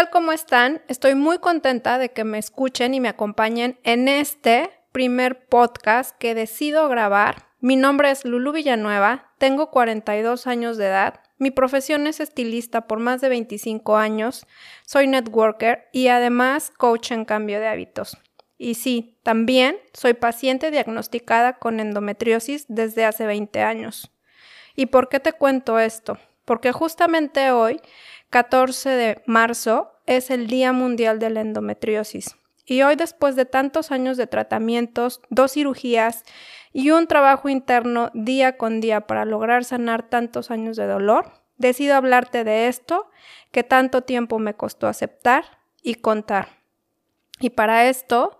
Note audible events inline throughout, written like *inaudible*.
tal? ¿Cómo están? Estoy muy contenta de que me escuchen y me acompañen en este primer podcast que decido grabar. Mi nombre es Lulu Villanueva, tengo 42 años de edad, mi profesión es estilista por más de 25 años, soy networker y además coach en cambio de hábitos. Y sí, también soy paciente diagnosticada con endometriosis desde hace 20 años. ¿Y por qué te cuento esto? Porque justamente hoy, 14 de marzo, es el Día Mundial de la Endometriosis. Y hoy, después de tantos años de tratamientos, dos cirugías y un trabajo interno día con día para lograr sanar tantos años de dolor, decido hablarte de esto que tanto tiempo me costó aceptar y contar. Y para esto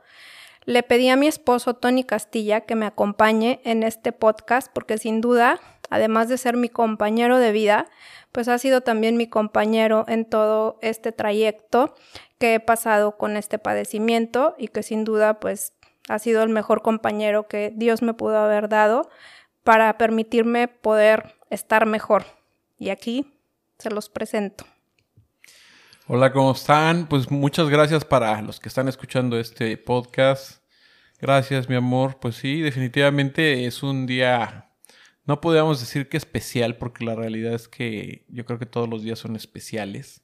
le pedí a mi esposo Tony Castilla que me acompañe en este podcast porque sin duda, además de ser mi compañero de vida, pues ha sido también mi compañero en todo este trayecto que he pasado con este padecimiento y que sin duda pues ha sido el mejor compañero que Dios me pudo haber dado para permitirme poder estar mejor. Y aquí se los presento. Hola, ¿cómo están? Pues muchas gracias para los que están escuchando este podcast. Gracias, mi amor. Pues sí, definitivamente es un día, no podríamos decir que especial, porque la realidad es que yo creo que todos los días son especiales.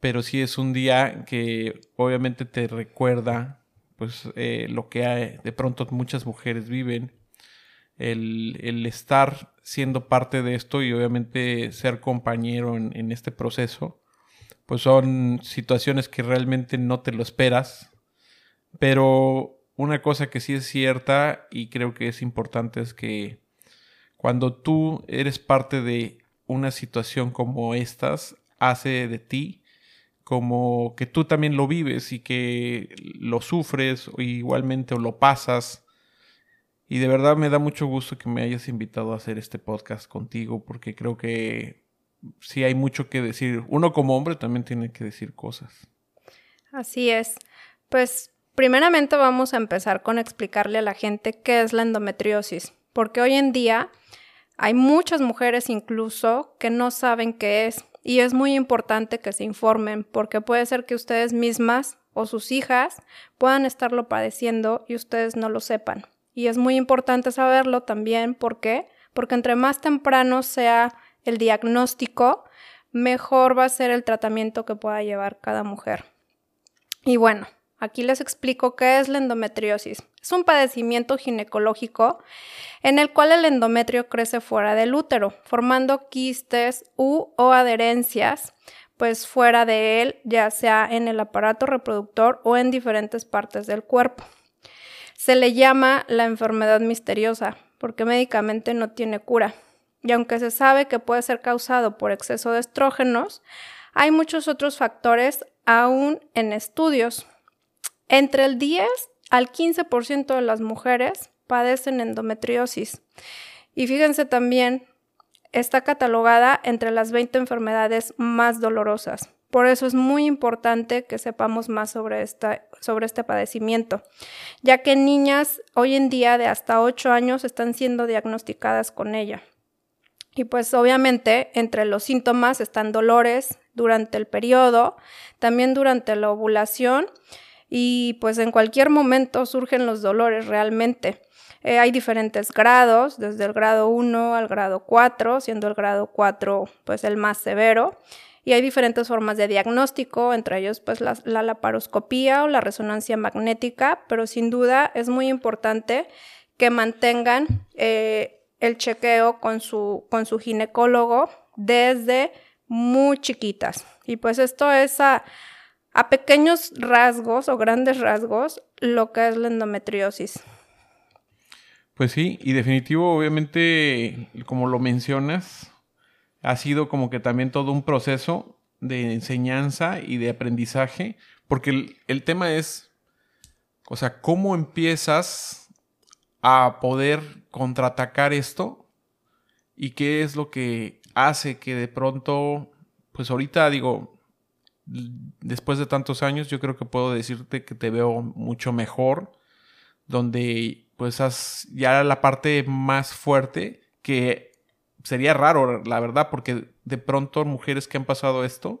Pero sí es un día que obviamente te recuerda pues eh, lo que hay, de pronto muchas mujeres viven, el, el, estar siendo parte de esto y obviamente ser compañero en, en este proceso pues son situaciones que realmente no te lo esperas. Pero una cosa que sí es cierta y creo que es importante es que cuando tú eres parte de una situación como estas, hace de ti como que tú también lo vives y que lo sufres o igualmente o lo pasas. Y de verdad me da mucho gusto que me hayas invitado a hacer este podcast contigo porque creo que sí hay mucho que decir. Uno como hombre también tiene que decir cosas. Así es. Pues primeramente vamos a empezar con explicarle a la gente qué es la endometriosis, porque hoy en día hay muchas mujeres incluso que no saben qué es y es muy importante que se informen porque puede ser que ustedes mismas o sus hijas puedan estarlo padeciendo y ustedes no lo sepan. Y es muy importante saberlo también, ¿por qué? Porque entre más temprano sea el diagnóstico, mejor va a ser el tratamiento que pueda llevar cada mujer. Y bueno, aquí les explico qué es la endometriosis. Es un padecimiento ginecológico en el cual el endometrio crece fuera del útero, formando quistes u o adherencias pues fuera de él, ya sea en el aparato reproductor o en diferentes partes del cuerpo. Se le llama la enfermedad misteriosa porque médicamente no tiene cura y aunque se sabe que puede ser causado por exceso de estrógenos, hay muchos otros factores aún en estudios. Entre el 10 al 15% de las mujeres padecen endometriosis. Y fíjense también, está catalogada entre las 20 enfermedades más dolorosas. Por eso es muy importante que sepamos más sobre, esta, sobre este padecimiento, ya que niñas hoy en día de hasta 8 años están siendo diagnosticadas con ella. Y pues obviamente entre los síntomas están dolores durante el periodo, también durante la ovulación y pues en cualquier momento surgen los dolores realmente. Eh, hay diferentes grados, desde el grado 1 al grado 4, siendo el grado 4 pues el más severo. Y hay diferentes formas de diagnóstico, entre ellos pues la, laparoscopía o la resonancia magnética, pero sin duda es muy importante que mantengan eh, el chequeo con su, con su ginecólogo desde muy chiquitas. Y pues esto es a, a pequeños rasgos o grandes rasgos lo que es la endometriosis. Pues sí, y definitivo, obviamente, como lo mencionas, ha sido como que también todo un proceso de enseñanza y de aprendizaje, porque el, tema es, o sea, ¿cómo empiezas a poder contraatacar esto y qué es lo que hace que de pronto, pues ahorita digo, después de tantos años, yo creo que puedo decirte que te veo mucho mejor, donde pues has ya la parte más fuerte que sería raro, la verdad, porque de pronto mujeres que han pasado esto,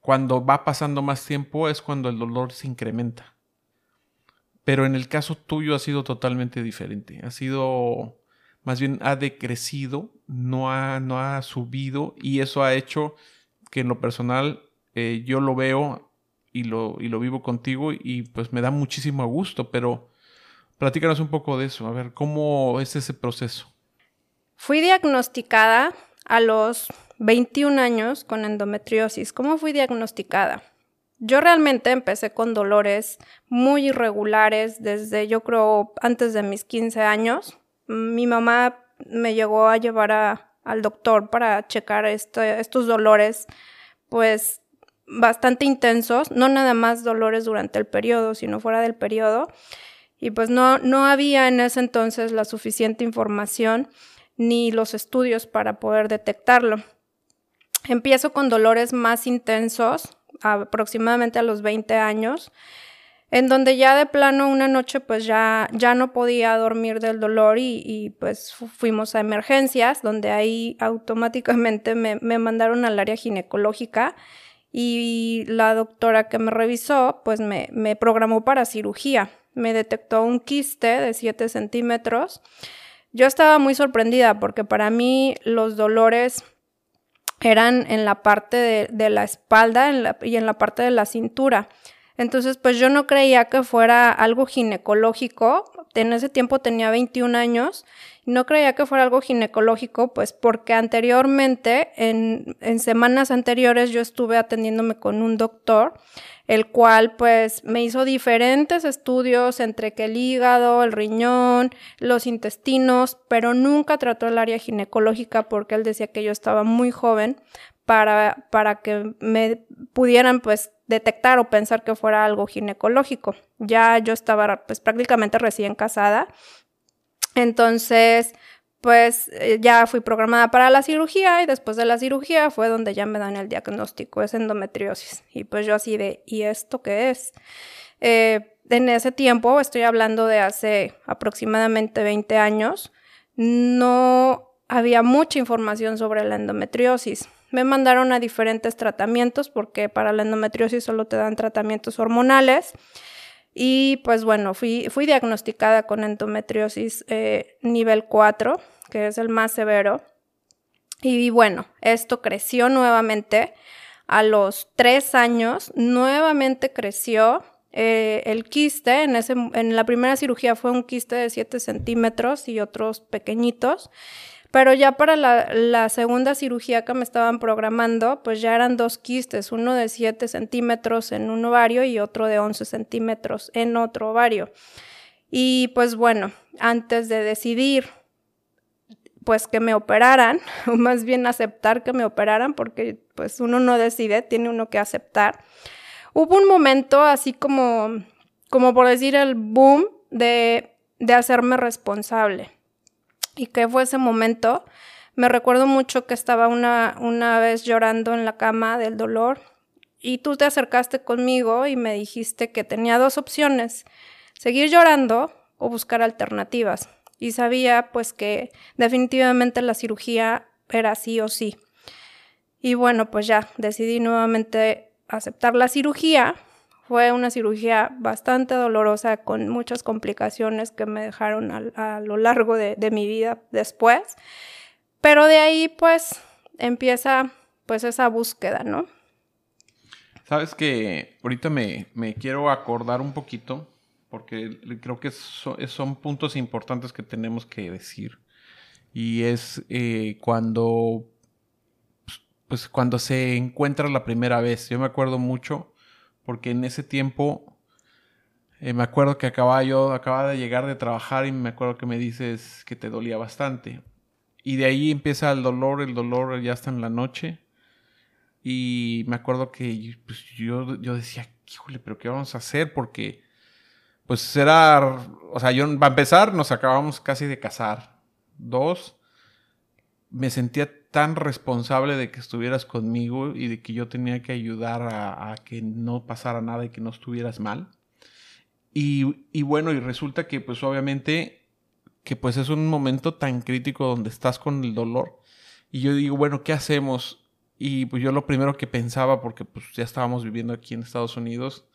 cuando va pasando más tiempo es cuando el dolor se incrementa. Pero en el caso tuyo ha sido totalmente diferente. Ha sido, más bien ha decrecido, no ha, no ha subido y eso ha hecho que en lo personal eh, yo lo veo y lo, y lo vivo contigo y pues me da muchísimo gusto, pero platícanos un poco de eso, a ver, ¿cómo es ese proceso? Fui diagnosticada a los 21 años con endometriosis. ¿Cómo fui diagnosticada? Yo realmente empecé con dolores muy irregulares desde yo creo antes de mis 15 años. Mi mamá me llegó a llevar al doctor para checar este, estos dolores pues bastante intensos, no nada más dolores durante el periodo, sino fuera del periodo. Y pues no, no había en ese entonces la suficiente información ni los estudios para poder detectarlo. Empiezo con dolores más intensos, aproximadamente a los 20 años, en donde ya de plano una noche pues ya, ya no podía dormir del dolor y, pues fuimos a emergencias, donde ahí automáticamente me, mandaron al área ginecológica y la doctora que me revisó pues me, me programó para cirugía. Me detectó un quiste de 7 centímetros. Yo estaba muy sorprendida porque para mí los dolores eran en la parte de, la espalda y en la parte de la cintura. Entonces, pues yo no creía que fuera algo ginecológico. En ese tiempo tenía 21 años. No creía que fuera algo ginecológico, pues porque anteriormente, en, en semanas anteriores, yo estuve atendiéndome con un doctor el cual pues me hizo diferentes estudios entre que el hígado, el riñón, los intestinos, pero nunca trató el área ginecológica porque él decía que yo estaba muy joven para, que me pudieran pues detectar o pensar que fuera algo ginecológico. Ya yo estaba pues prácticamente recién casada. Entonces, pues eh, ya fui programada para la cirugía y después de la cirugía fue donde ya me dan el diagnóstico, es endometriosis. Y pues yo así de, ¿y esto qué es? Eh, en ese tiempo, estoy hablando de hace aproximadamente 20 años, no había mucha información sobre la endometriosis. Me mandaron a diferentes tratamientos porque para la endometriosis solo te dan tratamientos hormonales. Y pues bueno, fui, fui diagnosticada con endometriosis eh, nivel 4, que es el más severo. Y bueno, esto creció nuevamente a los tres años, nuevamente creció eh, el quiste. En, ese, en la primera cirugía fue un quiste de 7 centímetros y otros pequeñitos. Pero ya para la, segunda cirugía que me estaban programando, pues ya eran dos quistes, uno de 7 centímetros en un ovario y otro de 11 centímetros en otro ovario. Y pues bueno, antes de decidir pues que me operaran, *laughs* o más bien aceptar que me operaran, porque pues uno no decide, tiene uno que aceptar. Hubo un momento así como, como por decir el boom de, de hacerme responsable. ¿Y qué fue ese momento? Me recuerdo mucho que estaba una, una vez llorando en la cama del dolor y tú te acercaste conmigo y me dijiste que tenía dos opciones, seguir llorando o buscar alternativas. Y sabía pues que definitivamente la cirugía era sí o sí. Y bueno, pues ya decidí nuevamente aceptar la cirugía fue una cirugía bastante dolorosa con muchas complicaciones que me dejaron a, lo largo de, mi vida después. Pero de ahí pues empieza pues esa búsqueda, ¿no? Sabes que ahorita me, quiero acordar un poquito porque creo que son puntos importantes que tenemos que decir. Y es eh, cuando, pues, cuando se encuentra la primera vez. Yo me acuerdo mucho porque en ese tiempo eh, me acuerdo que acababa yo, acababa de llegar de trabajar y me acuerdo que me dices que te dolía bastante. Y de ahí empieza el dolor, el dolor ya está en la noche. Y me acuerdo que pues, yo, yo decía, híjole, pero ¿qué vamos a hacer? Porque, pues era, o sea, yo, para empezar, nos acabamos casi de casar. Dos, me sentía tan responsable de que estuvieras conmigo y de que yo tenía que ayudar a, que no pasara nada y que no estuvieras mal. Y, bueno, y resulta que pues obviamente que pues es un momento tan crítico donde estás con el dolor. Y yo digo, bueno, ¿qué hacemos? Y pues yo lo primero que pensaba, porque pues ya estábamos viviendo aquí en Estados Unidos,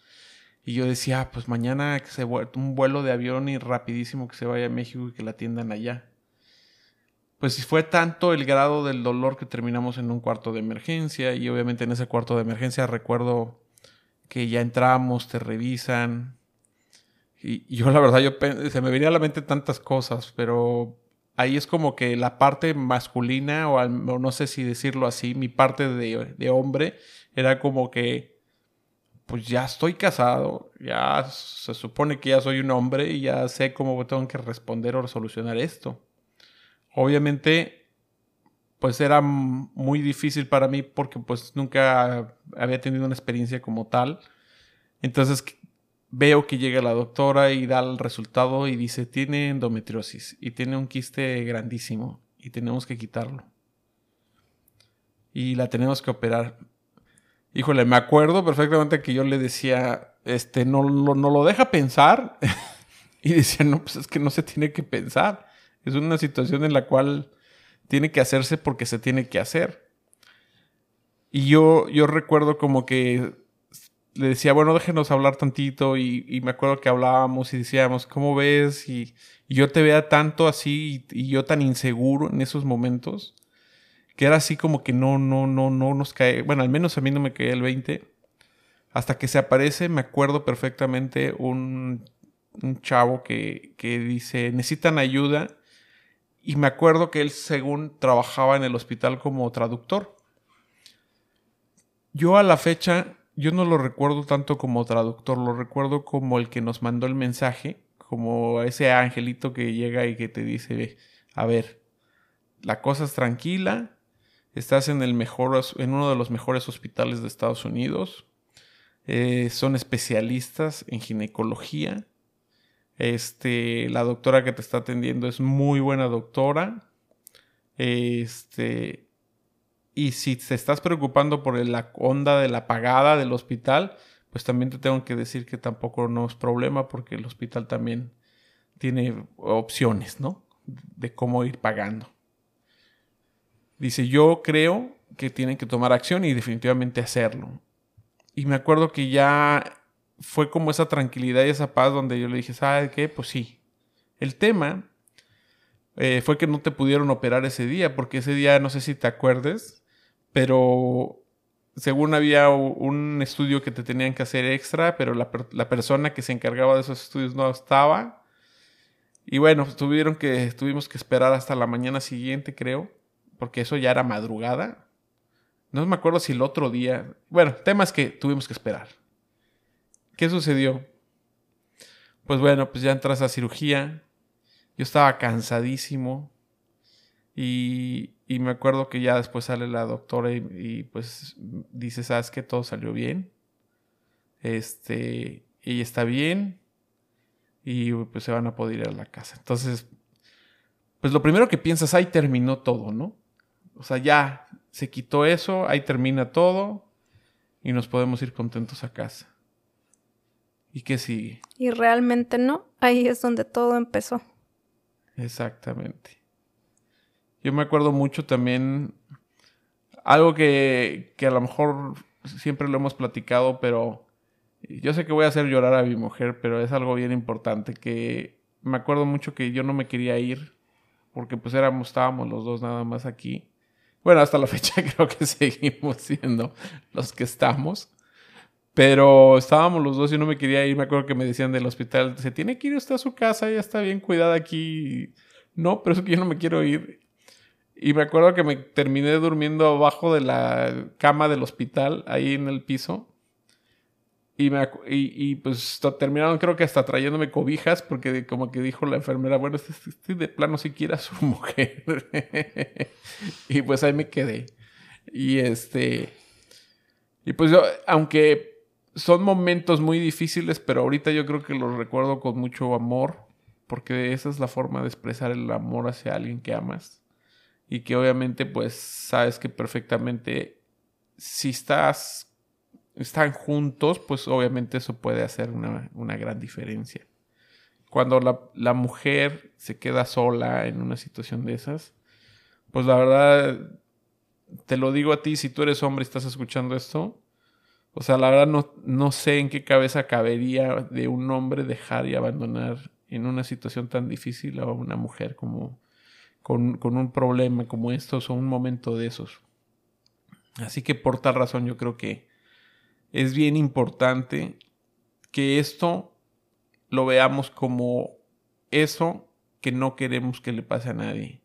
y yo decía, ah, pues mañana que se un vuelo de avión y rapidísimo que se vaya a México y que la atiendan allá. Pues fue tanto el grado del dolor que terminamos en un cuarto de emergencia y obviamente en ese cuarto de emergencia recuerdo que ya entramos, te revisan. Y, yo la verdad, yo se me venía a la mente tantas cosas, pero ahí es como que la parte masculina, o, no sé si decirlo así, mi parte de, de, hombre, era como que, pues ya estoy casado, ya se supone que ya soy un hombre y ya sé cómo tengo que responder o solucionar esto. Obviamente, pues era muy difícil para mí porque pues nunca había tenido una experiencia como tal. Entonces veo que llega la doctora y da el resultado y dice, tiene endometriosis y tiene un quiste grandísimo y tenemos que quitarlo. Y la tenemos que operar. Híjole, me acuerdo perfectamente que yo le decía, este, no, no, no lo deja pensar. *laughs* y decía, no, pues es que no se tiene que pensar. Es una situación en la cual tiene que hacerse porque se tiene que hacer. Y yo, yo recuerdo como que le decía, bueno, déjenos hablar tantito y, me acuerdo que hablábamos y decíamos, ¿cómo ves? Y, yo te vea tanto así y, yo tan inseguro en esos momentos, que era así como que no, no, no, no nos cae, bueno, al menos a mí no me cae el 20. Hasta que se aparece, me acuerdo perfectamente un, un chavo que, que dice, necesitan ayuda. Y me acuerdo que él, según trabajaba en el hospital como traductor. Yo a la fecha yo no lo recuerdo tanto como traductor, lo recuerdo como el que nos mandó el mensaje, como ese angelito que llega y que te dice, a ver, la cosa es tranquila, estás en el mejor, en uno de los mejores hospitales de Estados Unidos, eh, son especialistas en ginecología, este, la doctora que te está atendiendo es muy buena doctora, este, y si te estás preocupando por la onda de la pagada del hospital, pues también te tengo que decir que tampoco no es problema porque el hospital también tiene opciones, ¿no? De cómo ir pagando. Dice, yo creo que tienen que tomar acción y definitivamente hacerlo. Y me acuerdo que ya fue como esa tranquilidad y esa paz donde yo le dije, ¿sabes qué? Pues sí. El tema eh, fue que no te pudieron operar ese día, porque ese día, no sé si te acuerdes, pero según había un estudio que te tenían que hacer extra, pero la, persona que se encargaba de esos estudios no estaba. Y bueno, tuvieron que, tuvimos que esperar hasta la mañana siguiente, creo, porque eso ya era madrugada. No me acuerdo si el otro día. Bueno, tema es que tuvimos que esperar. ¿Qué sucedió? Pues bueno, pues ya entras a cirugía. Yo estaba cansadísimo. Y, y me acuerdo que ya después sale la doctora y, pues dice, ¿sabes que Todo salió bien. Este, ella está bien y pues se van a poder ir a la casa. Entonces, pues lo primero que piensas, ahí terminó todo, ¿no? O sea, ya se quitó eso, ahí termina todo y nos podemos ir contentos a casa. ¿Y qué sigue? Y realmente no, ahí es donde todo empezó. Exactamente. Yo me acuerdo mucho también algo que, que a lo mejor siempre lo hemos platicado, pero yo sé que voy a hacer llorar a mi mujer, pero es algo bien importante que me acuerdo mucho que yo no me quería ir porque pues éramos, estábamos los dos nada más aquí. Bueno, hasta la *laughs* fecha creo que seguimos siendo los que estamos. Pero estábamos los dos y no me quería ir. Me acuerdo que me decían del hospital, se tiene que ir usted a su casa, ya está bien cuidada aquí. No, pero es que yo no me quiero ir. Y me acuerdo que me terminé durmiendo abajo de la cama del hospital, ahí en el piso. Y, me, y, pues terminaron creo que hasta trayéndome cobijas porque como que dijo la enfermera, bueno, este, este de plano siquiera su *laughs* mujer. y pues ahí me quedé. Y este... Y pues yo, aunque son momentos muy difíciles, pero ahorita yo creo que los recuerdo con mucho amor, porque esa es la forma de expresar el amor hacia alguien que amas. Y que obviamente pues sabes que perfectamente si estás están juntos pues obviamente eso puede hacer una, gran diferencia. Cuando la, la, mujer se queda sola en una situación de esas pues la verdad te lo digo a ti, si tú eres hombre y estás escuchando esto, o sea, la verdad no, no sé en qué cabeza cabería de un hombre dejar y abandonar en una situación tan difícil a una mujer como con, con un problema como estos o un momento de esos. Así que por tal razón yo creo que es bien importante que esto lo veamos como eso que no queremos que le pase a nadie.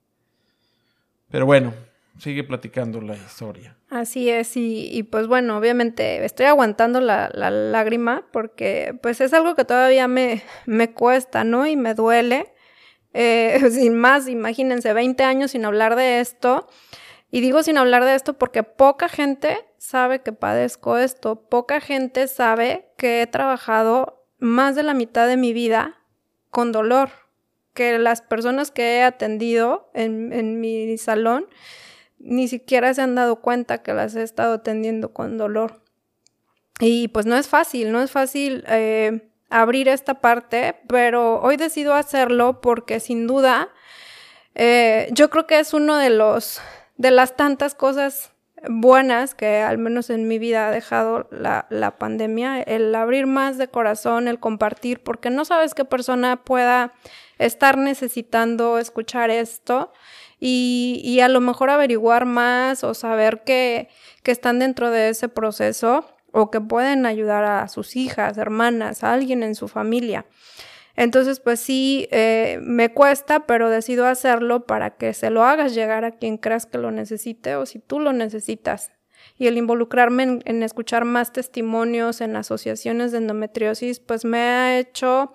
Pero bueno, sigue platicando la historia. Así es, y, pues bueno, obviamente estoy aguantando la, lágrima porque pues es algo que todavía me, me cuesta, ¿no? Y me duele. Eh, *laughs* sin más, imagínense, 20 años sin hablar de esto. Y digo sin hablar de esto porque poca gente sabe que padezco esto, poca gente sabe que he trabajado más de la mitad de mi vida con dolor, que las personas que he atendido en, en mi salón ni siquiera se han dado cuenta que las he estado atendiendo con dolor. Y pues no es fácil, no es fácil eh, abrir esta parte, pero hoy decido hacerlo porque sin duda eh, yo creo que es uno de los de las tantas cosas buenas que al menos en mi vida ha dejado la, la, pandemia, el abrir más de corazón, el compartir, porque no sabes qué persona pueda estar necesitando escuchar esto y, a lo mejor averiguar más o saber que, que están dentro de ese proceso o que pueden ayudar a sus hijas, hermanas, a alguien en su familia. Entonces, pues sí, eh, me cuesta, pero decido hacerlo para que se lo hagas llegar a quien creas que lo necesite o si tú lo necesitas. Y el involucrarme en, escuchar más testimonios en asociaciones de endometriosis, pues me ha hecho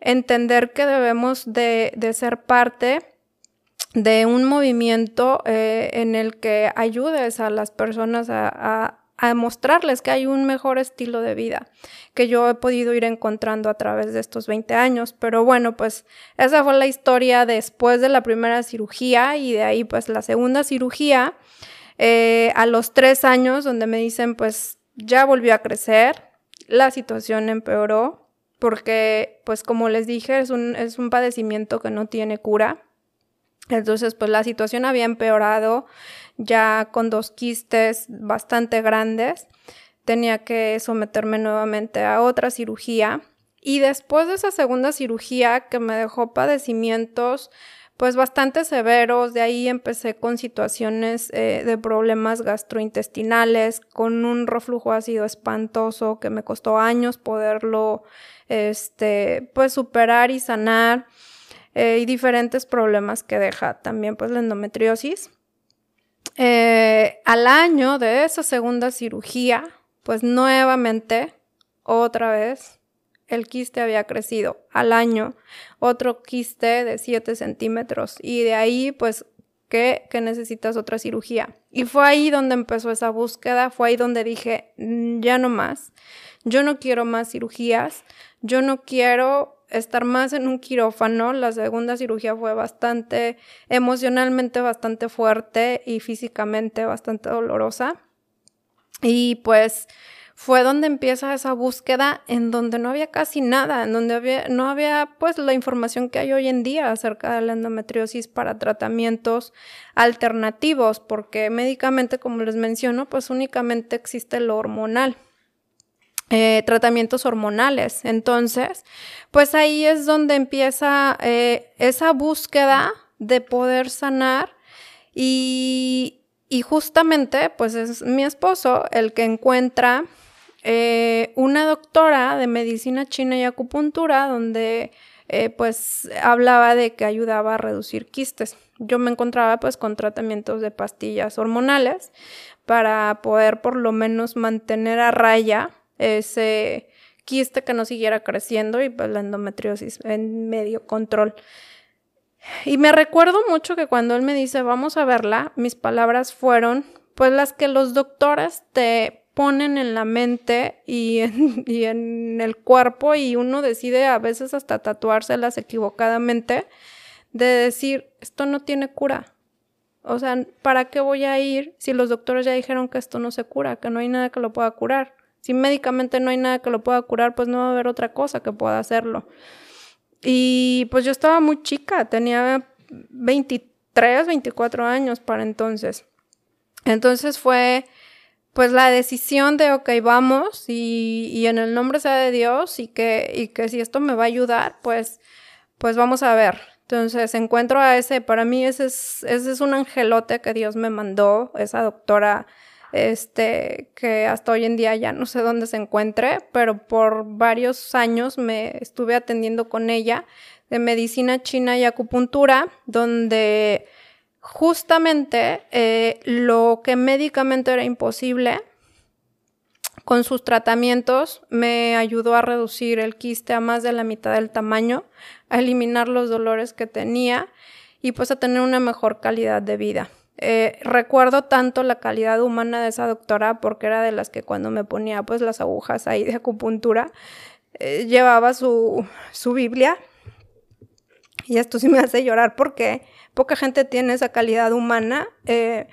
entender que debemos de, de ser parte de un movimiento eh, en el que ayudes a las personas a, mostrarles que hay un mejor estilo de vida que yo he podido ir encontrando a través de estos 20 años. Pero bueno, pues esa fue la historia después de la primera cirugía y de ahí pues la segunda cirugía eh, a los tres años donde me dicen pues ya volvió a crecer, la situación empeoró porque pues como les dije es un, es un padecimiento que no tiene cura entonces, pues la situación había empeorado ya con dos quistes bastante grandes. Tenía que someterme nuevamente a otra cirugía. Y después de esa segunda cirugía que me dejó padecimientos pues bastante severos, de ahí empecé con situaciones eh, de problemas gastrointestinales, con un reflujo ácido espantoso que me costó años poderlo este, pues superar y sanar. Eh, y diferentes problemas que deja también pues la endometriosis. Eh, al año de esa segunda cirugía, pues nuevamente, otra vez, el quiste había crecido. Al año, otro quiste de 7 centímetros. Y de ahí, pues, que, que necesitas otra cirugía. Y fue ahí donde empezó esa búsqueda, fue ahí donde dije, mm, ya no más. Yo no quiero más cirugías, yo no quiero estar más en un quirófano. La segunda cirugía fue bastante, emocionalmente bastante fuerte y físicamente bastante dolorosa. Y pues fue donde empieza esa búsqueda en donde no había casi nada, en donde no había pues la información que hay hoy en día acerca de la endometriosis para tratamientos alternativos, porque médicamente, como les menciono, pues únicamente existe lo hormonal. Eh, tratamientos hormonales. Entonces, pues ahí es donde empieza eh, esa búsqueda de poder sanar y, justamente pues es mi esposo el que encuentra eh, una doctora de medicina china y acupuntura donde pues hablaba de que ayudaba a reducir quistes. Yo me encontraba pues con tratamientos de pastillas hormonales para poder por lo menos mantener a raya ese quiste que no siguiera creciendo y pues la endometriosis en medio control. Y me recuerdo mucho que cuando él me dice vamos a verla, mis palabras fueron pues las que los doctores te ponen en la mente y en, y en el cuerpo y uno decide a veces hasta tatuárselas equivocadamente de decir esto no tiene cura. O sea, ¿para qué voy a ir si los doctores ya dijeron que esto no se cura, que no hay nada que lo pueda curar? Si médicamente no hay nada que lo pueda curar, pues no va a haber otra cosa que pueda hacerlo. Y pues yo estaba muy chica, tenía 23, 24 años para entonces. Entonces fue pues la decisión de, ok, vamos y, y en el nombre sea de Dios y que, y que si esto me va a ayudar, pues, pues vamos a ver. Entonces encuentro a ese, para mí ese es, ese es un angelote que Dios me mandó, esa doctora, este, que hasta hoy en día ya no sé dónde se encuentre, pero por varios años me estuve atendiendo con ella de medicina china y acupuntura, donde justamente eh, lo que médicamente era imposible, con sus tratamientos me ayudó a reducir el quiste a más de la mitad del tamaño, a eliminar los dolores que tenía y pues a tener una mejor calidad de vida. Eh, recuerdo tanto la calidad humana de esa doctora porque era de las que cuando me ponía pues las agujas ahí de acupuntura eh, llevaba su, su Biblia y esto sí me hace llorar porque poca gente tiene esa calidad humana eh,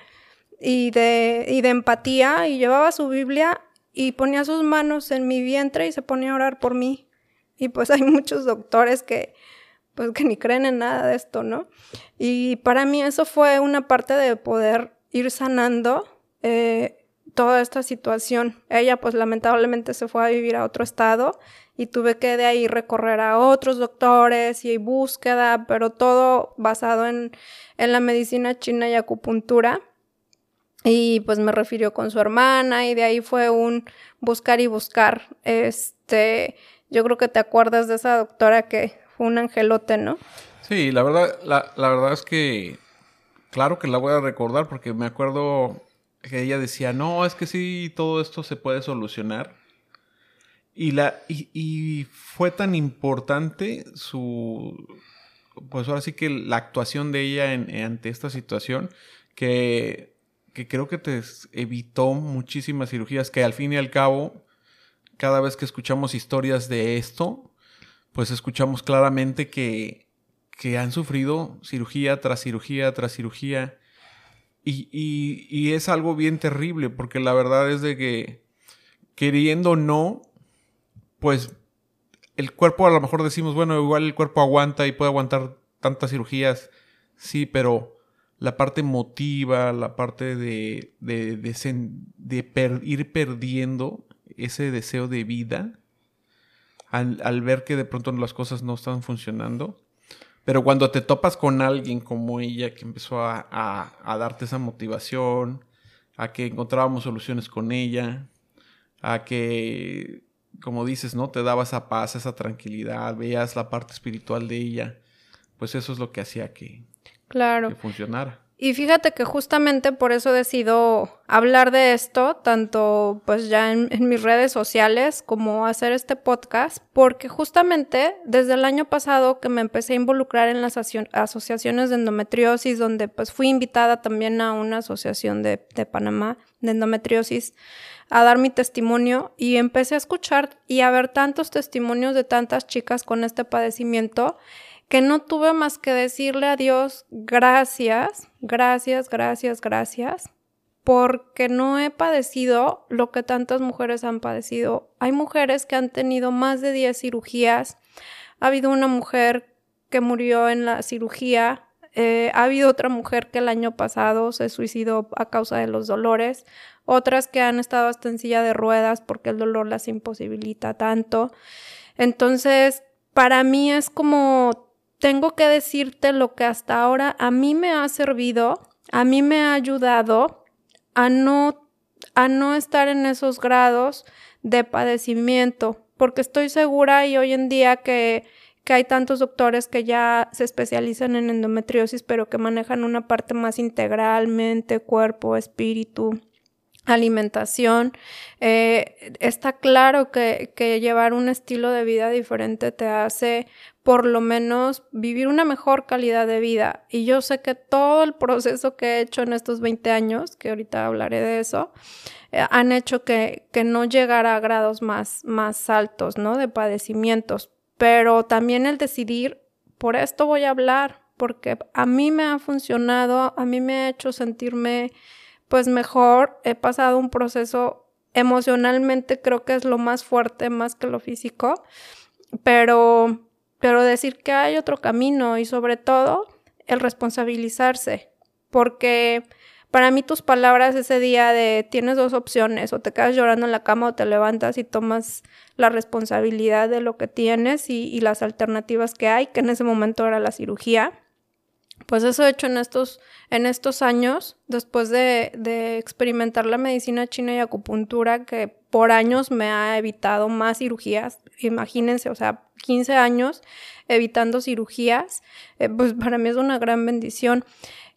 y, de, y de empatía y llevaba su Biblia y ponía sus manos en mi vientre y se ponía a orar por mí. Y pues hay muchos doctores que pues que ni creen en nada de esto, ¿no? Y para mí eso fue una parte de poder ir sanando eh, toda esta situación. Ella pues lamentablemente se fue a vivir a otro estado y tuve que de ahí recorrer a otros doctores y búsqueda, pero todo basado en, en la medicina china y acupuntura. Y pues me refirió con su hermana y de ahí fue un buscar y buscar. Este, yo creo que te acuerdas de esa doctora que fue un angelote, ¿no? Sí, la verdad, la, la verdad es que claro que la voy a recordar porque me acuerdo que ella decía, no, es que sí, todo esto se puede solucionar. Y, la, y, y, fue tan importante su, pues ahora sí que la actuación de ella en, ante esta situación que que creo que te evitó muchísimas cirugías, que al fin y al cabo, cada vez que escuchamos historias de esto, pues escuchamos claramente que, que han sufrido cirugía tras cirugía tras cirugía. Y, y, es algo bien terrible, porque la verdad es de que, queriendo o no, pues el cuerpo a lo mejor decimos, bueno, igual el cuerpo aguanta y puede aguantar tantas cirugías, sí, pero la parte emotiva, la parte de, de, de, ir perdiendo ese deseo de vida al, ver que de pronto las cosas no están funcionando. Pero cuando te topas con alguien como ella que empezó a, a, darte esa motivación, a que encontrábamos soluciones con ella, a que, como dices, ¿no? Te daba esa paz, esa tranquilidad, veías la parte espiritual de ella, pues eso es lo que hacía que, claro. que funcionara. Y fíjate que justamente por eso decido hablar de esto, tanto pues ya en, mis redes sociales como hacer este podcast, porque justamente desde el año pasado que me empecé a involucrar en las asociaciones de endometriosis, donde pues fui invitada también a una asociación de, de Panamá de endometriosis, a dar mi testimonio y empecé a escuchar y a ver tantos testimonios de tantas chicas con este padecimiento que no tuve más que decirle a Dios gracias, gracias, gracias, gracias, porque no he padecido lo que tantas mujeres han padecido. Hay mujeres que han tenido más de 10 cirugías, ha habido una mujer que murió en la cirugía, eh, ha habido otra mujer que el año pasado se suicidó a causa de los dolores, otras que han estado hasta en silla de ruedas porque el dolor las imposibilita tanto. Entonces, para mí es como tengo que decirte lo que hasta ahora a mí me ha servido, a mí me ha ayudado a no, a no estar en esos grados de padecimiento, porque estoy segura y hoy en día que, que hay tantos doctores que ya se especializan en endometriosis, pero que manejan una parte más integralmente, cuerpo, espíritu, alimentación. Eh, está claro que, llevar un estilo de vida diferente te hace por lo menos vivir una mejor calidad de vida. Y yo sé que todo el proceso que he hecho en estos 20 años, que ahorita hablaré de eso, eh, han hecho que, que, no llegara a grados más, más altos, ¿no? De padecimientos. Pero también el decidir, por esto voy a hablar, porque a mí me ha funcionado, a mí me ha hecho sentirme pues mejor. He pasado un proceso emocionalmente, creo que es lo más fuerte, más que lo físico. Pero pero decir que hay otro camino y sobre todo el responsabilizarse, porque Para mí tus palabras ese día de tienes dos opciones, o te quedas llorando en la cama o te levantas y tomas la responsabilidad de lo que tienes y, las alternativas que hay, que en ese momento era la cirugía. Pues eso he hecho en estos, en estos años, después de, de experimentar la medicina china y acupuntura, que por años me ha evitado más cirugías. Imagínense, o sea, 15 años evitando cirugías, eh, pues *laughs* para mí es una gran bendición.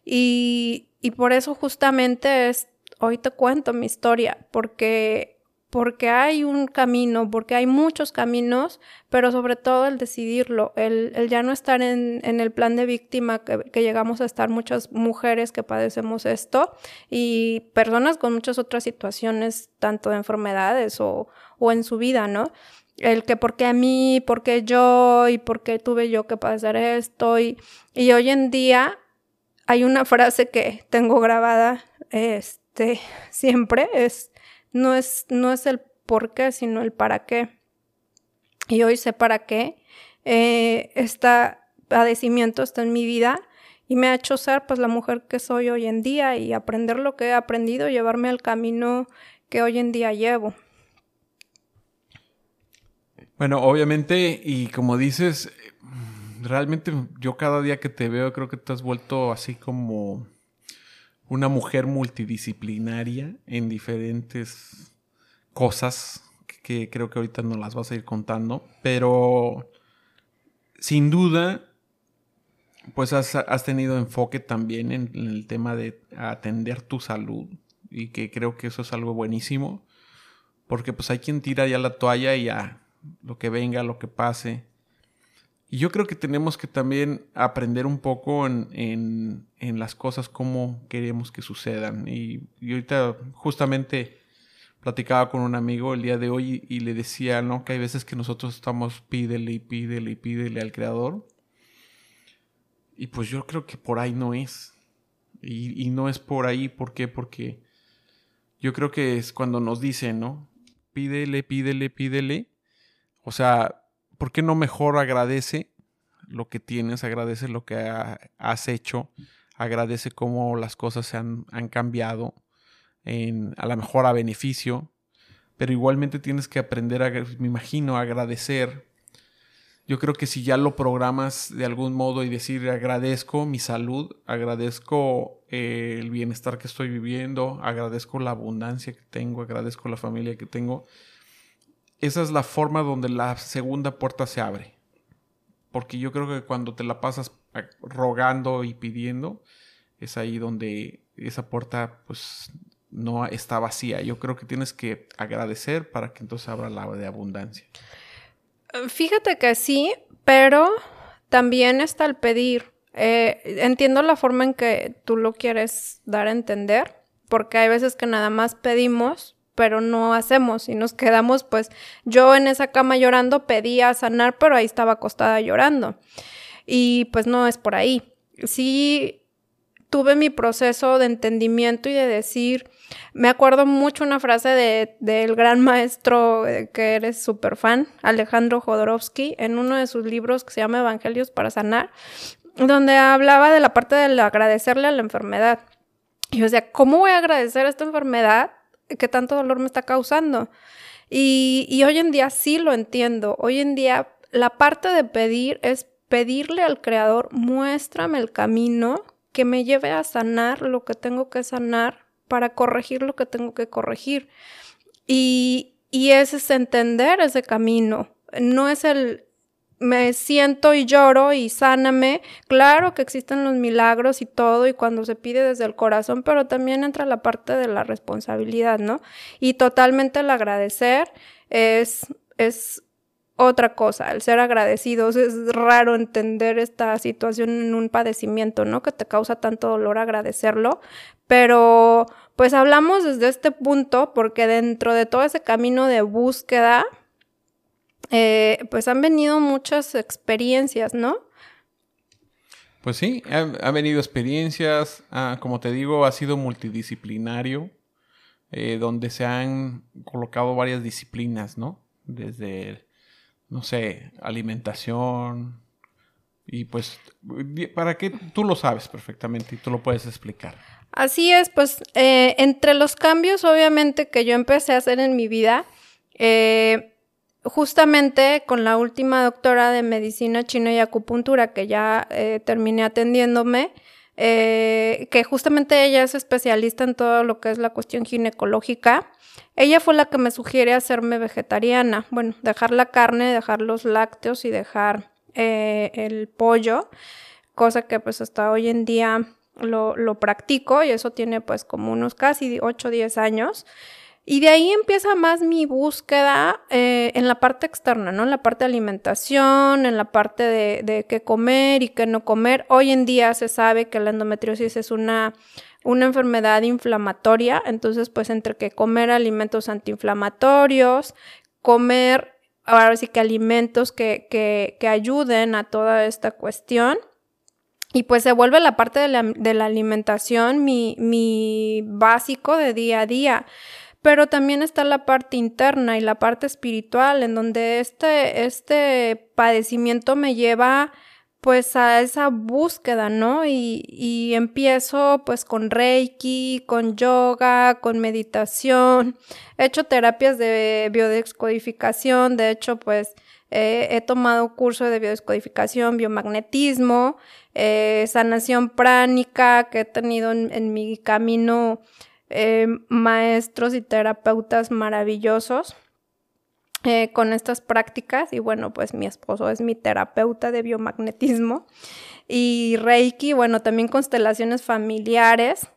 Y, y por eso justamente es, hoy te cuento mi historia, porque porque hay un camino, porque hay muchos caminos, pero sobre todo el decidirlo, el, ya no estar en, el plan de víctima que, llegamos a estar muchas mujeres que padecemos esto y personas con muchas otras situaciones, tanto de enfermedades o, o en su vida, ¿no? el que por qué a mí, por qué yo y por qué tuve yo que padecer esto. Y, y hoy en día hay una frase que tengo grabada este, *laughs* siempre, es no, es, no es el por qué, sino el para qué. Y hoy sé para qué. Eh, este padecimiento está en mi vida y me ha hecho ser pues la mujer que soy hoy en día y aprender lo que he aprendido, llevarme al camino que hoy en día llevo. Bueno, obviamente, y como dices, realmente yo cada día que te veo creo que te has vuelto así como una mujer multidisciplinaria en diferentes cosas que creo que ahorita no las vas a ir contando, pero sin duda, pues has, tenido enfoque también en, en, el tema de atender tu salud y que creo que eso es algo buenísimo, porque pues hay quien tira ya la toalla y ya lo que venga, lo que pase. Y yo creo que tenemos que también aprender un poco en, las cosas como queremos que sucedan. Y, ahorita justamente platicaba con un amigo el día de hoy y, le decía, ¿no? Que hay veces que nosotros estamos pídele y pídele y pídele al creador. Y pues yo creo que por ahí no es. Y, y no es por ahí, ¿por qué? Porque yo creo que es cuando nos dicen, ¿no? Pídele, pídele, pídele o sea, ¿por qué no mejor agradece lo que tienes, agradece lo que has hecho, agradece cómo las cosas se han, cambiado, en, a lo mejor a beneficio, pero igualmente tienes que aprender, a, me imagino, a agradecer. Yo creo que si ya lo programas de algún modo y decir agradezco mi salud, agradezco eh, el bienestar que estoy viviendo, agradezco la abundancia que tengo, agradezco la familia que tengo, esa es la forma donde la segunda puerta se abre. Porque yo creo que cuando te la pasas rogando y pidiendo, es ahí donde esa puerta pues no está vacía. Yo creo que tienes que agradecer para que entonces abra la de abundancia. Fíjate que sí, pero también está el pedir. Eh, entiendo la forma en que tú lo quieres dar a entender, porque hay veces que nada más pedimos pero no hacemos y nos quedamos, pues yo en esa cama llorando pedía sanar, pero ahí estaba acostada llorando. Y pues no es por ahí. Sí tuve mi proceso de entendimiento y de decir, me acuerdo mucho una frase de, del gran maestro eh, que eres súper fan, Alejandro Jodorowsky, en uno de sus libros que se llama Evangelios para sanar, donde hablaba de la parte del agradecerle a la enfermedad. Y yo decía, ¿cómo voy a agradecer esta enfermedad qué tanto dolor me está causando. Y, y hoy en día sí lo entiendo. Hoy en día la parte de pedir es pedirle al Creador, muéstrame el camino que me lleve a sanar lo que tengo que sanar para corregir lo que tengo que corregir. Y, y ese es entender ese camino. No es el, me siento y lloro y sáname. Claro que existen los milagros y todo y cuando se pide desde el corazón, pero también entra la parte de la responsabilidad, ¿no? Y totalmente el agradecer es, es otra cosa, el ser agradecidos. Es raro entender esta situación en un padecimiento, ¿no? Que te causa tanto dolor agradecerlo, pero pues hablamos desde este punto porque dentro de todo ese camino de búsqueda, eh, pues han venido muchas experiencias, ¿no? Pues sí, han, venido experiencias, ah, como te digo, ha sido multidisciplinario, eh, donde se han colocado varias disciplinas, ¿no? Desde, no sé, alimentación, Y pues, para qué tú lo sabes perfectamente y tú lo puedes explicar. Así es, pues eh, entre los cambios obviamente que yo empecé a hacer en mi vida, eh, justamente con la última doctora de medicina china y acupuntura que ya eh, terminé atendiéndome, que justamente ella es especialista en todo lo que es la cuestión ginecológica, ella fue la que me sugiere hacerme vegetariana, bueno, dejar la carne, dejar los lácteos y dejar el pollo, cosa que pues hasta hoy en día lo, lo practico y eso tiene pues como unos casi 8 o 10 años. Y de ahí empieza más mi búsqueda eh, en la parte externa, ¿no? En la parte de alimentación, en la parte de, de, qué comer y qué no comer. Hoy en día se sabe que la endometriosis es una, una enfermedad inflamatoria, entonces pues entre que comer alimentos antiinflamatorios, comer ahora sí que alimentos que, que, que ayuden a toda esta cuestión y pues se vuelve la parte de la, de la alimentación mi, mi básico de día a día. Pero también está la parte interna y la parte espiritual, en donde este, este padecimiento me lleva pues a esa búsqueda, ¿no? Y, y, empiezo pues con Reiki, con yoga, con meditación. He hecho terapias de biodescodificación, de hecho pues he tomado curso de biodescodificación, biomagnetismo, eh, sanación pránica, que he tenido en, mi camino eh, maestros y terapeutas maravillosos. Eh, con estas prácticas y bueno pues mi esposo es mi terapeuta de biomagnetismo y Reiki, bueno también constelaciones familiares,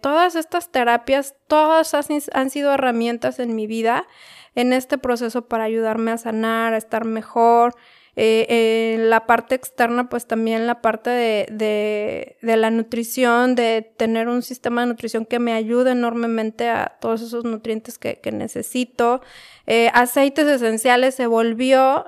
todas estas terapias, todas han sido herramientas en mi vida en este proceso para ayudarme a sanar, a estar mejor. Eh, en la parte externa, pues también la parte de, de, la nutrición, de tener un sistema de nutrición que me ayude enormemente a todos esos nutrientes que, que necesito. Eh, aceites esenciales se volvió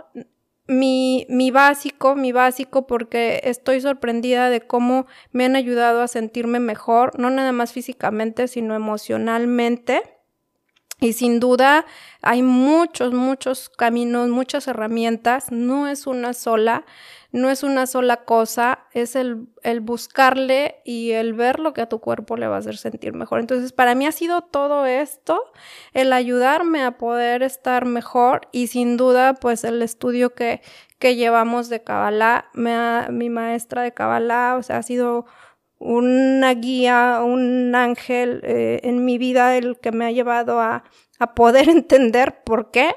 mi, mi básico, mi básico, porque estoy sorprendida de cómo me han ayudado a sentirme mejor, no nada más físicamente, sino emocionalmente. Y sin duda hay muchos, muchos caminos, muchas herramientas, no es una sola, no es una sola cosa, es el, el, buscarle y el ver lo que a tu cuerpo le va a hacer sentir mejor. Entonces, para mí ha sido todo esto, el ayudarme a poder estar mejor y sin duda, pues el estudio que, que llevamos de Kabbalah, me mi maestra de Kabbalah, o sea, ha sido una guía, un ángel eh, en mi vida, el que me ha llevado a, a poder *laughs* entender por qué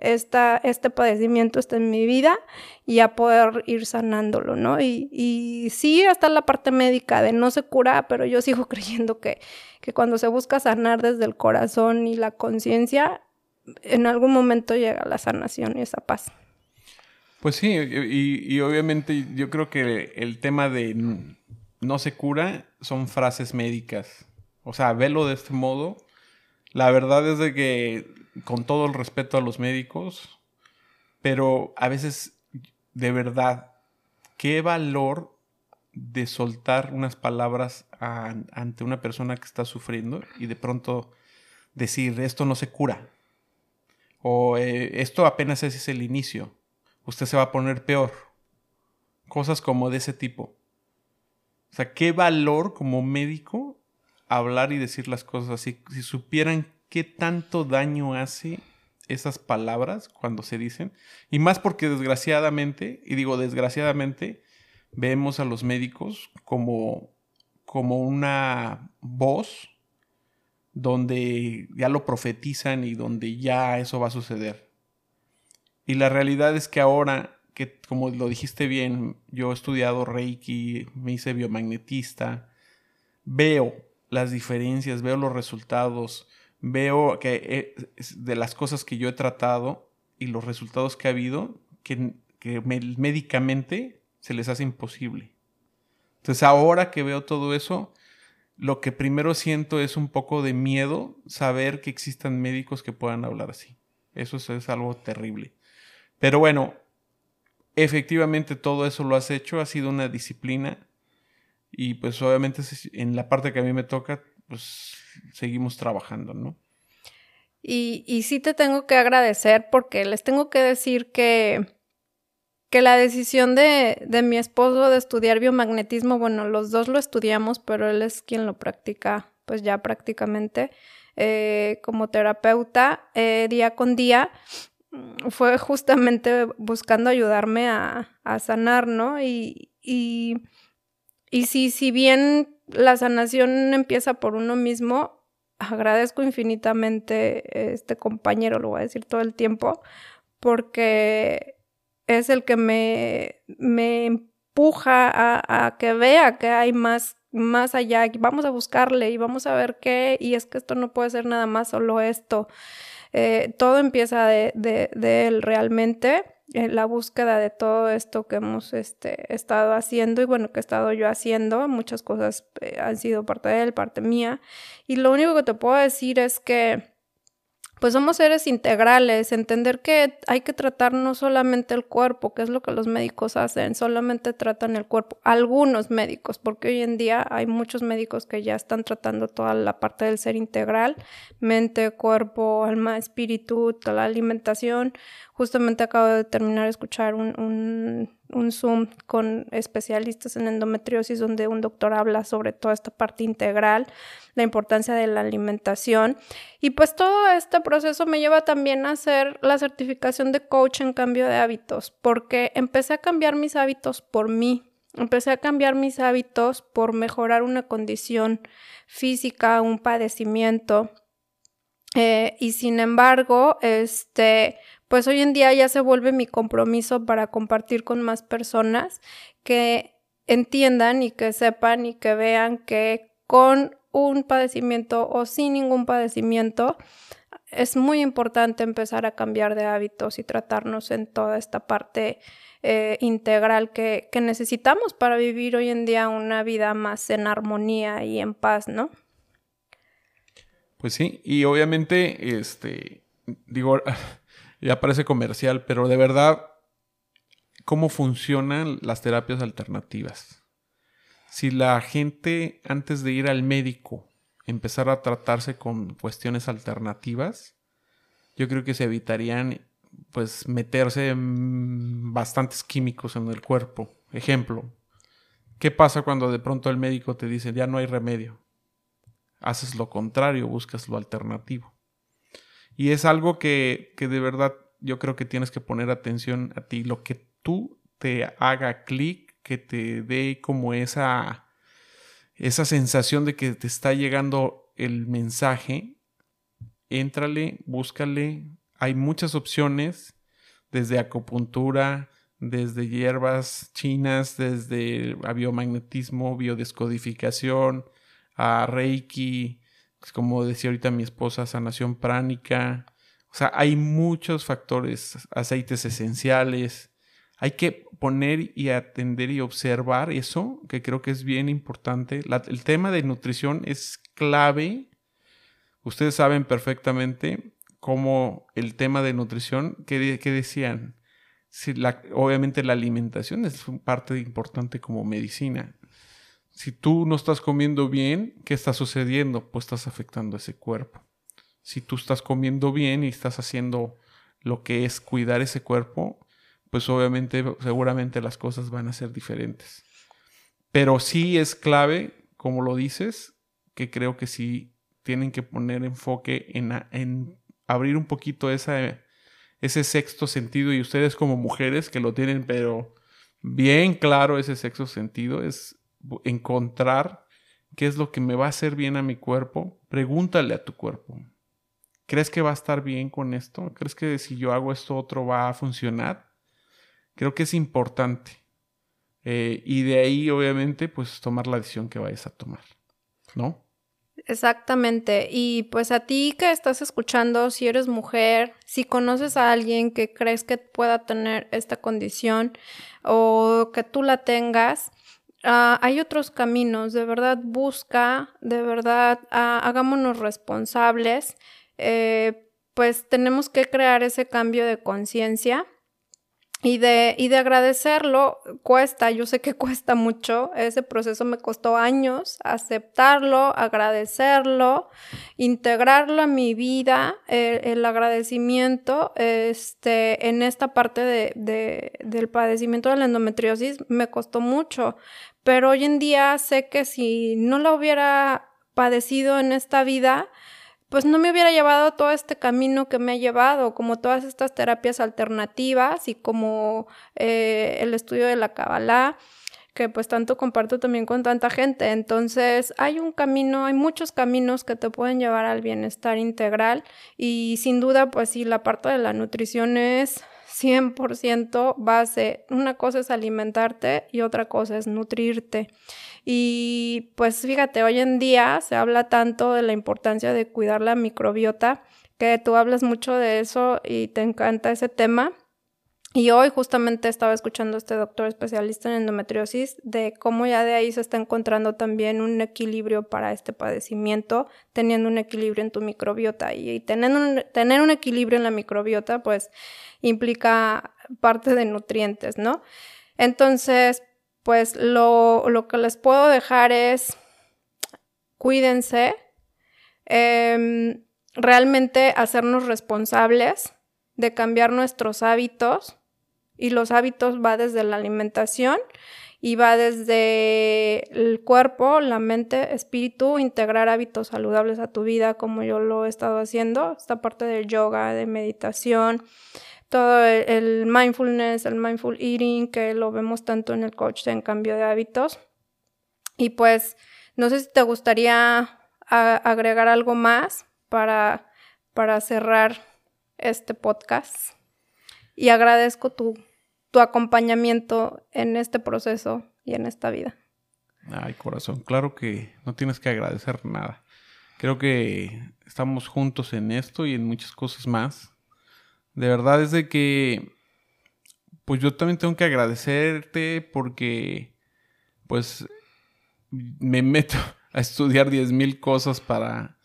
este padecimiento está en mi vida y a poder ir sanándolo, ¿no? Y, y sí, hasta la parte médica de no se cura, pero yo sigo *laughs* creyendo que, que cuando se busca sanar desde el corazón y la conciencia, en algún momento llega la sanación y esa paz. Pues sí, y, y obviamente yo creo que el tema de no se cura son frases médicas. O sea, velo de este modo. La verdad es de que, con todo el respeto a los médicos, pero a veces, de verdad, qué valor de soltar unas palabras ante una persona que está sufriendo y de pronto decir, esto no se cura. O eh, esto apenas es el inicio. Usted se va a poner peor. Cosas como de ese tipo. O sea, qué valor como médico hablar y decir las cosas así. Si supieran qué tanto daño hace esas palabras cuando se dicen. Y más porque desgraciadamente, y digo desgraciadamente, vemos a los médicos como, como una voz donde ya lo profetizan y donde ya eso va a suceder. Y la realidad es que ahora que como lo dijiste bien, yo he estudiado Reiki, me hice biomagnetista, veo las diferencias, veo los resultados, veo que de las cosas que yo he tratado y los resultados que ha habido, que, que médicamente se les hace imposible. Entonces ahora que veo todo eso, lo que primero siento es un poco de miedo saber que existan médicos que puedan hablar así. Eso es algo terrible. Pero bueno, efectivamente todo eso lo has hecho, ha sido una disciplina y pues obviamente en la parte que a mí me toca, pues seguimos trabajando, ¿no? Y, y sí te tengo que agradecer porque les tengo que decir que que la decisión de, de, mi esposo de estudiar biomagnetismo, bueno, los dos lo estudiamos, pero él es quien lo practica, pues ya prácticamente eh, como terapeuta eh, día con día, fue justamente buscando ayudarme a, a sanar, ¿no? Y, y, y si, si bien la sanación empieza por uno mismo, agradezco infinitamente este compañero, lo voy a decir todo el tiempo, porque es el que me, me empuja a, que vea que hay más, más allá, vamos a buscarle y vamos a ver qué, y es que esto no puede ser nada más solo esto. Eh, todo empieza de, de, él realmente, en la búsqueda de todo esto que hemos este, estado haciendo y bueno, que he estado yo haciendo, muchas cosas eh, han sido parte de él, parte mía, y lo único que te puedo decir es que pues somos seres integrales, entender que hay que tratar no solamente el cuerpo, que es lo que los médicos hacen, solamente tratan el cuerpo, algunos médicos, porque hoy en día hay muchos médicos que ya están tratando toda la parte del ser integral, mente, cuerpo, alma, espíritu, toda la alimentación. Justamente acabo de terminar de escuchar un, un un Zoom con especialistas en endometriosis donde un doctor habla sobre toda esta parte integral, la importancia de la alimentación. Y pues todo este proceso me lleva también a hacer la certificación de coach en cambio de hábitos, porque empecé a cambiar mis hábitos por mí. Empecé a cambiar mis hábitos por mejorar una condición física, un padecimiento. Eh, y sin embargo, este, pues hoy en día ya se vuelve mi compromiso para compartir con más personas que entiendan y que sepan y que vean que con un padecimiento o sin ningún padecimiento es muy importante empezar a cambiar de hábitos y tratarnos en toda esta parte eh, integral que, que necesitamos para vivir hoy en día una vida más en armonía y en paz, ¿no? Pues sí, y obviamente, este, digo, ya parece comercial, pero de verdad, ¿cómo funcionan las terapias alternativas? Si la gente antes de ir al médico empezara a tratarse con cuestiones alternativas, yo creo que se evitarían pues meterse bastantes químicos en el cuerpo. Ejemplo, ¿qué pasa cuando de pronto el médico te dice ya no hay remedio? Haces lo contrario, buscas lo alternativo. Y es algo que, de verdad yo creo que tienes que poner atención a ti, lo que tú te haga clic, que te dé como esa, esa sensación de que te está llegando el mensaje, éntrale, búscale. Hay muchas opciones, desde acupuntura, desde hierbas chinas, desde a biomagnetismo, biodescodificación, a reiki, pues, como decía ahorita mi esposa, sanación pránica. O sea, hay muchos factores, aceites esenciales. Hay que poner y atender y observar eso, que creo que es bien importante. el tema de nutrición es clave. Ustedes saben perfectamente cómo el tema de nutrición, ¿qué, decían? Si la, obviamente la alimentación es parte importante como medicina. Si tú no estás comiendo bien, ¿qué está sucediendo? Pues estás afectando ese cuerpo. Si tú estás comiendo bien y estás haciendo lo que es cuidar ese cuerpo, pues obviamente, seguramente las cosas van a ser diferentes. Pero sí es clave, como lo dices, que creo que sí tienen que poner enfoque en, abrir un poquito ese sexto sentido y ustedes como mujeres que lo tienen, pero bien claro ese sexto sentido, es encontrar qué es lo que me va a hacer bien a mi cuerpo, pregúntale a tu cuerpo. ¿Crees que va a estar bien con esto? ¿Crees que si yo hago esto otro va a funcionar? Creo que es importante. Eh, y de ahí, obviamente, pues tomar la decisión que vayas a tomar. ¿No? Exactamente. Y pues a ti que estás escuchando, si eres mujer, si conoces a alguien que crees que pueda tener esta condición o que tú la tengas, Ah, hay otros caminos, de verdad busca, de verdad ah, hagámonos responsables, eh, pues tenemos que crear ese cambio de conciencia y de, y de agradecerlo cuesta, yo sé que *laughs* cuesta mucho, ese proceso me costó años, aceptarlo, agradecerlo, integrarlo a mi vida, el agradecimiento, este, en esta parte de, de, del padecimiento de la endometriosis me costó mucho, pero hoy en día sé que si no lo hubiera padecido en esta vida, pues no me hubiera llevado todo este camino que me ha llevado, como todas estas terapias alternativas y como eh, el estudio de la Kabbalah, que pues tanto comparto también con tanta gente. Entonces hay un camino, hay muchos caminos que te pueden llevar al bienestar integral y sin duda pues sí, la parte de la nutrición es 100% base. Una cosa es alimentarte y otra cosa es nutrirte. Y pues fíjate, hoy en día se habla tanto de la importancia de cuidar la microbiota, que tú hablas mucho de eso y te encanta ese tema. Y hoy justamente estaba escuchando a este doctor especialista en endometriosis de cómo ya de ahí se está encontrando también un equilibrio para este padecimiento, teniendo un equilibrio en tu microbiota. Y, tener, un, tener un equilibrio en la microbiota, pues implica parte de nutrientes, ¿no? Entonces, pues lo, que les puedo dejar es cuídense, em, realmente hacernos responsables de cambiar nuestros hábitos y los hábitos va desde la alimentación y va desde el cuerpo, la mente, espíritu, integrar hábitos saludables a tu vida como yo lo he estado haciendo, esta parte del yoga, de meditación, todo el, mindfulness, el mindful eating, que lo vemos tanto en el coach en cambio de hábitos. Y pues, no sé si te gustaría agregar algo más para, para cerrar este podcast. Y agradezco tu, tu acompañamiento en este proceso y en esta vida. Ay, corazón, claro que no tienes que agradecer nada. Creo que estamos juntos en esto y en muchas cosas más. De verdad es de que, pues yo también tengo que agradecerte porque, pues, me meto *laughs* a estudiar 10.000 cosas para,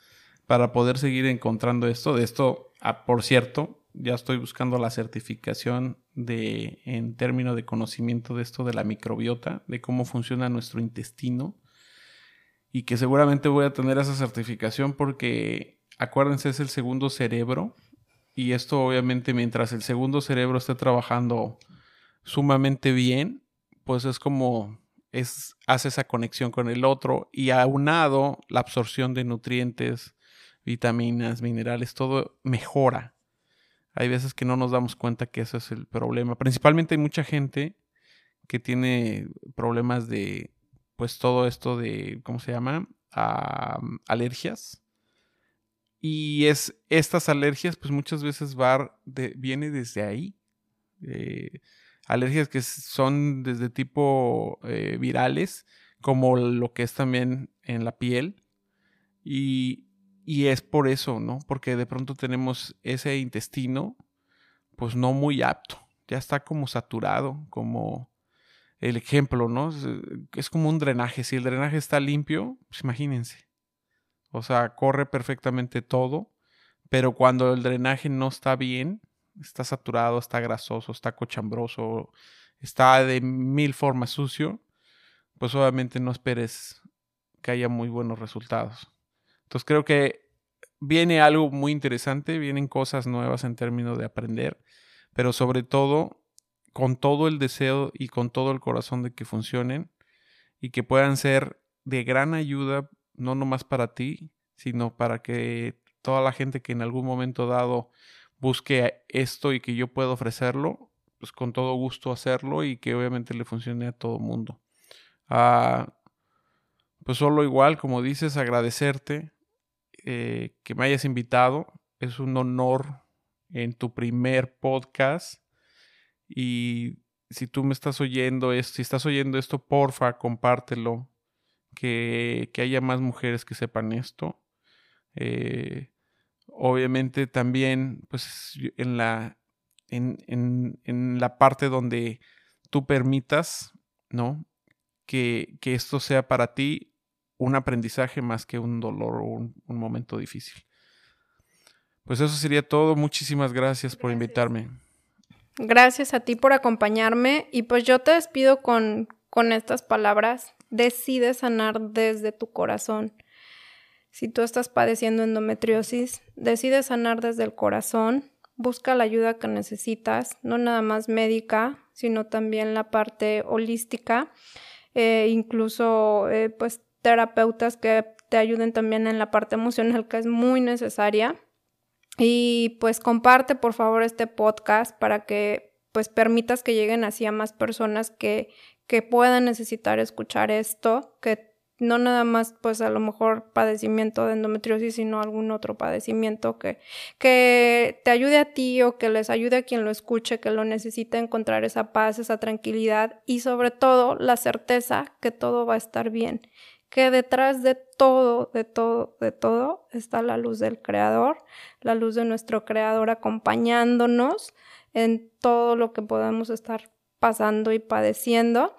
para poder seguir encontrando esto. De esto, ah, por cierto, ya estoy buscando la certificación de, en términos de conocimiento de esto de la microbiota, de cómo funciona nuestro intestino. Y que seguramente voy a tener esa certificación porque, acuérdense, es el segundo cerebro y esto obviamente mientras el segundo cerebro esté trabajando sumamente bien, pues es como es, hace esa conexión con el otro y aunado la absorción de nutrientes, vitaminas, minerales, todo mejora. Hay veces que no nos damos cuenta que ese es el problema. Principalmente hay mucha gente que tiene problemas de, pues todo esto de, ¿cómo se llama? Ah, alergias y es estas alergias, pues muchas veces va de, viene desde ahí. Eh, alergias que son desde tipo eh, virales, como lo que es también en la piel. Y, y, es por eso, ¿no? Porque de pronto tenemos ese intestino, pues no muy apto. Ya está como saturado, como el ejemplo, ¿no? Es, es como un drenaje. Si el drenaje está limpio, pues imagínense o sea, corre perfectamente todo, pero cuando el drenaje no está bien, está saturado, está grasoso, está cochambroso, está de mil formas sucio, pues obviamente no esperes que haya muy buenos resultados. Entonces creo que viene algo muy interesante, vienen cosas nuevas en términos de aprender, pero sobre todo con todo el deseo y con todo el corazón de que funcionen y que puedan ser de gran ayuda no nomás para ti, sino para que toda la gente que en algún momento dado busque esto y que yo pueda ofrecerlo, pues con todo gusto hacerlo y que obviamente le funcione a todo mundo. Ah, pues solo igual, como dices, agradecerte eh, que me hayas invitado. Es un honor en tu primer podcast. Y si tú me estás oyendo esto, si estás oyendo esto, porfa, compártelo que, haya más mujeres que sepan esto. Eh, obviamente también, pues en la, en, la parte donde tú permitas, ¿no? Que, esto sea para ti un aprendizaje más que un dolor o un, momento difícil. Pues eso sería todo. Muchísimas gracias por invitarme. Gracias a ti por acompañarme y pues yo te despido con, con estas palabras. Decide sanar desde tu corazón. Si tú estás padeciendo endometriosis, decide sanar desde el corazón. Busca la ayuda que necesitas, no nada más médica, sino también la parte holística, eh, incluso eh, pues terapeutas que te ayuden también en la parte emocional que es muy necesaria. Y pues comparte por favor este podcast para que pues permitas que lleguen así a más personas que, que puedan necesitar escuchar esto, que no nada más pues a lo mejor padecimiento de endometriosis, sino algún otro padecimiento que, que te ayude a ti o que les ayude a quien lo escuche, que lo necesite encontrar esa paz, esa tranquilidad y sobre todo la certeza que todo va a estar bien que detrás de todo, de todo, de todo está la luz del Creador, la luz de nuestro Creador acompañándonos en todo lo que podamos estar pasando y padeciendo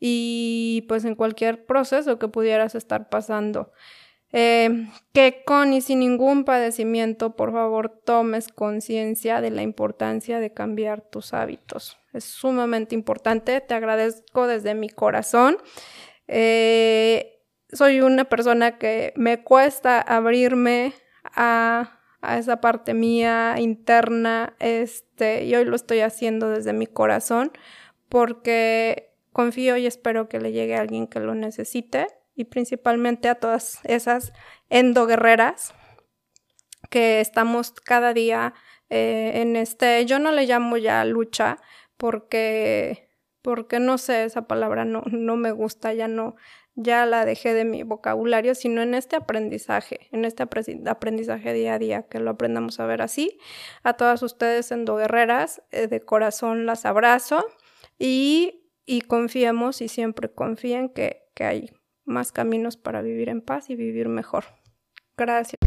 y pues en cualquier proceso que pudieras estar pasando. Eh, que con y sin ningún padecimiento, por favor, tomes conciencia de la importancia de cambiar tus hábitos. Es sumamente importante, te agradezco desde mi corazón. Eh, soy una persona que me cuesta abrirme a, esa parte mía interna, este, y hoy lo estoy haciendo desde mi corazón porque confío y espero que le llegue a alguien que lo necesite y principalmente a todas esas endoguerreras que estamos cada día eh, en este, yo no le llamo ya lucha porque, porque no sé, esa palabra no, no me gusta, ya no, ya la dejé de mi vocabulario, sino en este aprendizaje, en este aprendizaje día a día, que lo aprendamos a ver así. A todas ustedes endoguerreras, eh, de corazón las abrazo y, y confiemos y siempre confíen que, que hay más caminos para vivir en paz y vivir mejor. Gracias.